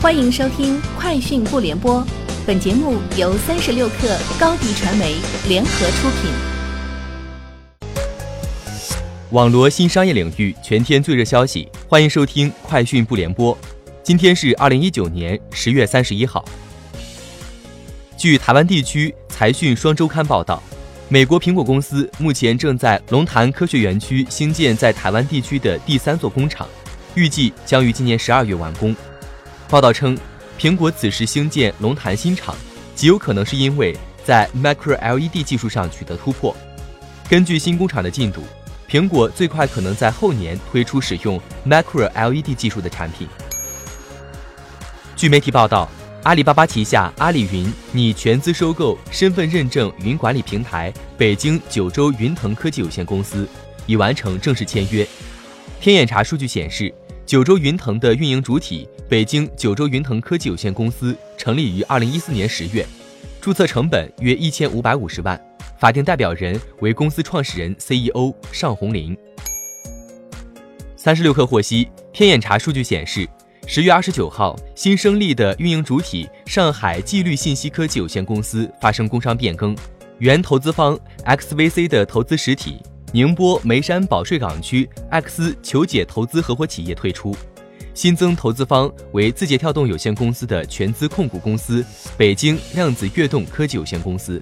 欢迎收听《快讯不联播》，本节目由三十六克高低传媒联合出品。网罗新商业领域全天最热消息，欢迎收听《快讯不联播》。今天是二零一九年十月三十一号。据台湾地区财讯双周刊报道，美国苹果公司目前正在龙潭科学园区兴建在台湾地区的第三座工厂，预计将于今年十二月完工。报道称，苹果此时兴建龙潭新厂，极有可能是因为在 Micro LED 技术上取得突破。根据新工厂的进度，苹果最快可能在后年推出使用 Micro LED 技术的产品。据媒体报道，阿里巴巴旗下阿里云拟全资收购身份认证云管理平台北京九州云腾科技有限公司，已完成正式签约。天眼查数据显示。九州云腾的运营主体北京九州云腾科技有限公司成立于二零一四年十月，注册成本约一千五百五十万，法定代表人为公司创始人 CEO 尚红林。三十六氪获悉，天眼查数据显示，十月二十九号，新生立的运营主体上海纪律信息科技有限公司发生工商变更，原投资方 XVC 的投资实体。宁波梅山保税港区 X 求解投资合伙企业退出，新增投资方为字节跳动有限公司的全资控股公司北京量子跃动科技有限公司，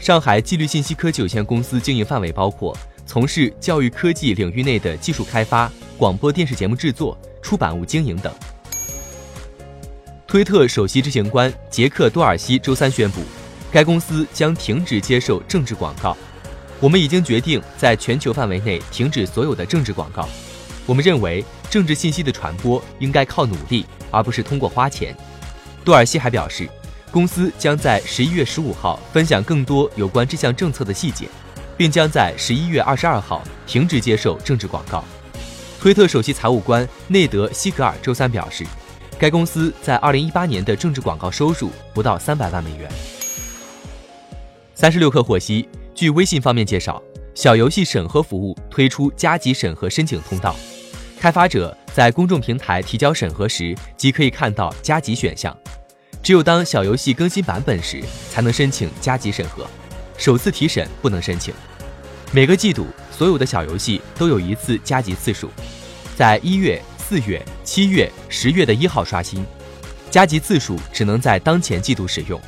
上海纪律信息科技有限公司经营范围包括从事教育科技领域内的技术开发、广播电视节目制作、出版物经营等。推特首席执行官杰克多尔西周三宣布，该公司将停止接受政治广告。我们已经决定在全球范围内停止所有的政治广告。我们认为，政治信息的传播应该靠努力，而不是通过花钱。多尔西还表示，公司将在十一月十五号分享更多有关这项政策的细节，并将在十一月二十二号停止接受政治广告。推特首席财务官内德西格尔周三表示，该公司在二零一八年的政治广告收入不到三百万美元。三十六氪获悉。据微信方面介绍，小游戏审核服务推出加急审核申请通道，开发者在公众平台提交审核时即可以看到加急选项。只有当小游戏更新版本时，才能申请加急审核，首次提审不能申请。每个季度所有的小游戏都有一次加急次数，在一月、四月、七月、十月的一号刷新，加急次数只能在当前季度使用。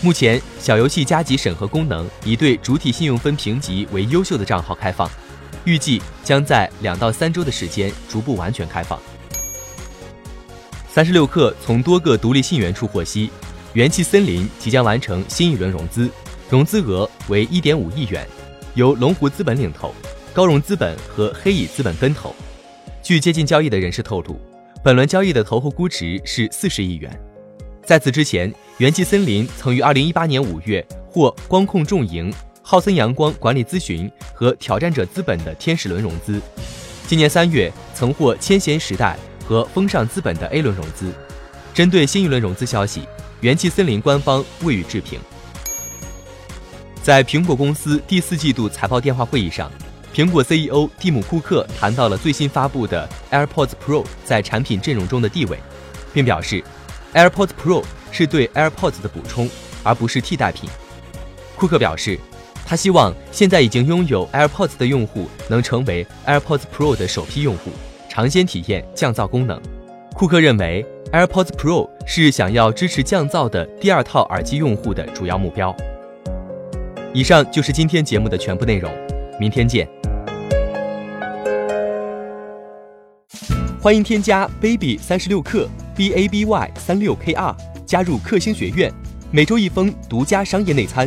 目前，小游戏加急审核功能已对主体信用分评级为优秀的账号开放，预计将在两到三周的时间逐步完全开放。三十六氪从多个独立信源处获悉，元气森林即将完成新一轮融资，融资额为一点五亿元，由龙湖资本领投，高融资本和黑蚁资本跟投。据接近交易的人士透露，本轮交易的投后估值是四十亿元。在此之前，元气森林曾于二零一八年五月获光控重盈、浩森阳光管理咨询和挑战者资本的天使轮融资，今年三月曾获千贤时代和风尚资本的 A 轮融资。针对新一轮融资消息，元气森林官方未予置评。在苹果公司第四季度财报电话会议上，苹果 CEO 蒂姆·库克谈到了最新发布的 AirPods Pro 在产品阵容中的地位，并表示。AirPods Pro 是对 AirPods 的补充，而不是替代品。库克表示，他希望现在已经拥有 AirPods 的用户能成为 AirPods Pro 的首批用户，尝鲜体验降噪功能。库克认为，AirPods Pro 是想要支持降噪的第二套耳机用户的主要目标。以上就是今天节目的全部内容，明天见。欢迎添加 baby 三十六克。b a b y 三六 k r 加入克星学院，每周一封独家商业内参，